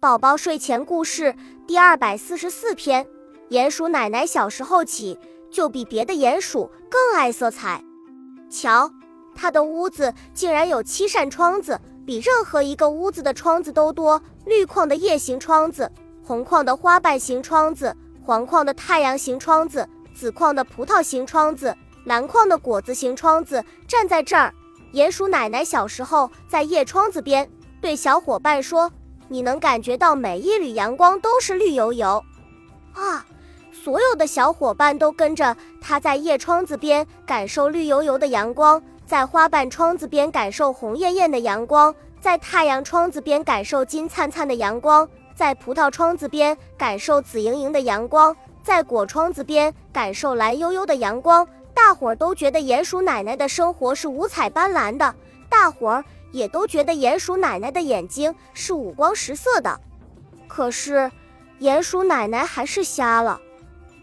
宝宝睡前故事第二百四十四篇：鼹鼠奶奶小时候起就比别的鼹鼠更爱色彩。瞧，她的屋子竟然有七扇窗子，比任何一个屋子的窗子都多。绿框的叶形窗子，红框的花瓣形窗子，黄框的太阳形窗子，紫框的葡萄形窗子，蓝框的果子形窗子。站在这儿，鼹鼠奶奶小时候在叶窗子边对小伙伴说。你能感觉到每一缕阳光都是绿油油，啊！所有的小伙伴都跟着他在叶窗子边感受绿油油的阳光，在花瓣窗子边感受红艳艳的阳光，在太阳窗子边感受金灿灿的阳光，在葡萄窗子边感受紫莹莹的阳光，在果窗子边感受蓝悠悠的阳光。大伙儿都觉得鼹鼠奶奶的生活是五彩斑斓的，大伙儿。也都觉得鼹鼠奶奶的眼睛是五光十色的，可是鼹鼠奶奶还是瞎了。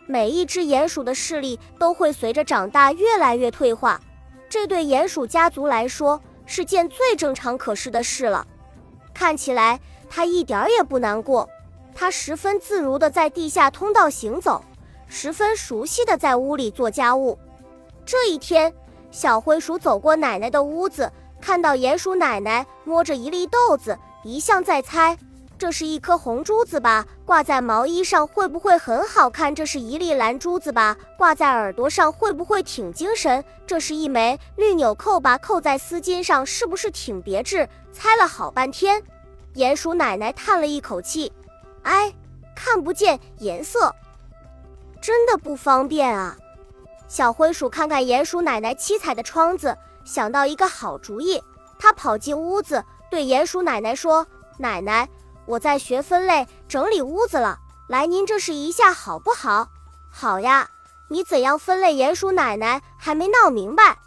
每一只鼹鼠的视力都会随着长大越来越退化，这对鼹鼠家族来说是件最正常可视的事了。看起来它一点儿也不难过，它十分自如地在地下通道行走，十分熟悉地在屋里做家务。这一天，小灰鼠走过奶奶的屋子。看到鼹鼠奶奶摸着一粒豆子，一向在猜，这是一颗红珠子吧？挂在毛衣上会不会很好看？这是一粒蓝珠子吧？挂在耳朵上会不会挺精神？这是一枚绿纽扣吧？扣在丝巾上是不是挺别致？猜了好半天，鼹鼠奶奶叹了一口气：“哎，看不见颜色，真的不方便啊。”小灰鼠看看鼹鼠奶奶七彩的窗子。想到一个好主意，他跑进屋子，对鼹鼠奶奶说：“奶奶，我在学分类整理屋子了，来您这试一下好不好？”“好呀，你怎样分类？”鼹鼠奶奶还没闹明白，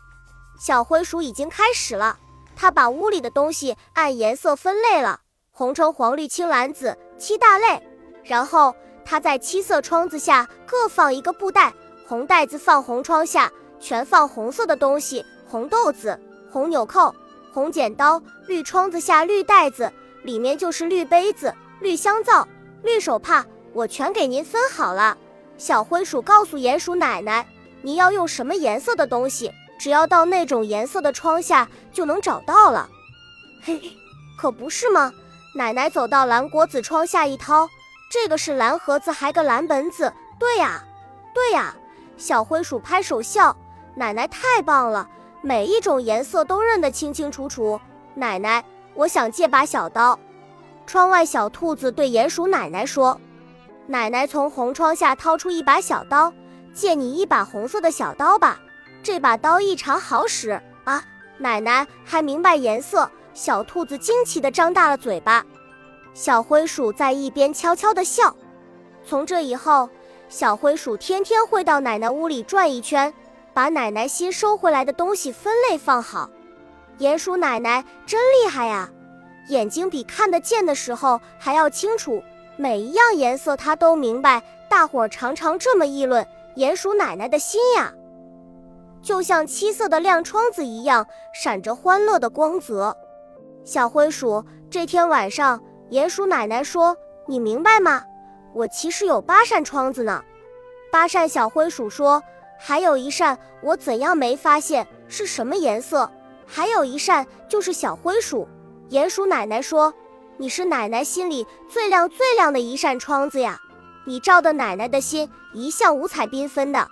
小灰鼠已经开始了。他把屋里的东西按颜色分类了，红橙黄绿青蓝紫七大类。然后他在七色窗子下各放一个布袋，红袋子放红窗下，全放红色的东西。红豆子、红纽扣、红剪刀，绿窗子下绿袋子，里面就是绿杯子、绿香皂、绿手帕，我全给您分好了。小灰鼠告诉鼹鼠奶奶：“你要用什么颜色的东西，只要到那种颜色的窗下就能找到了。”嘿，可不是吗？奶奶走到蓝果子窗下一掏，这个是蓝盒子，还个蓝本子。对呀，对呀，小灰鼠拍手笑：“奶奶太棒了！”每一种颜色都认得清清楚楚。奶奶，我想借把小刀。窗外小兔子对鼹鼠奶奶说：“奶奶从红窗下掏出一把小刀，借你一把红色的小刀吧。这把刀异常好使啊！”奶奶还明白颜色。小兔子惊奇地张大了嘴巴。小灰鼠在一边悄悄地笑。从这以后，小灰鼠天天会到奶奶屋里转一圈。把奶奶新收回来的东西分类放好，鼹鼠奶奶真厉害呀，眼睛比看得见的时候还要清楚，每一样颜色她都明白。大伙儿常常这么议论鼹鼠奶奶的心呀，就像七色的亮窗子一样，闪着欢乐的光泽。小灰鼠，这天晚上，鼹鼠奶奶说：“你明白吗？我其实有八扇窗子呢。”八扇小灰鼠说。还有一扇，我怎样没发现是什么颜色？还有一扇就是小灰鼠。鼹鼠奶奶说：“你是奶奶心里最亮最亮的一扇窗子呀，你照的奶奶的心一向五彩缤纷的。”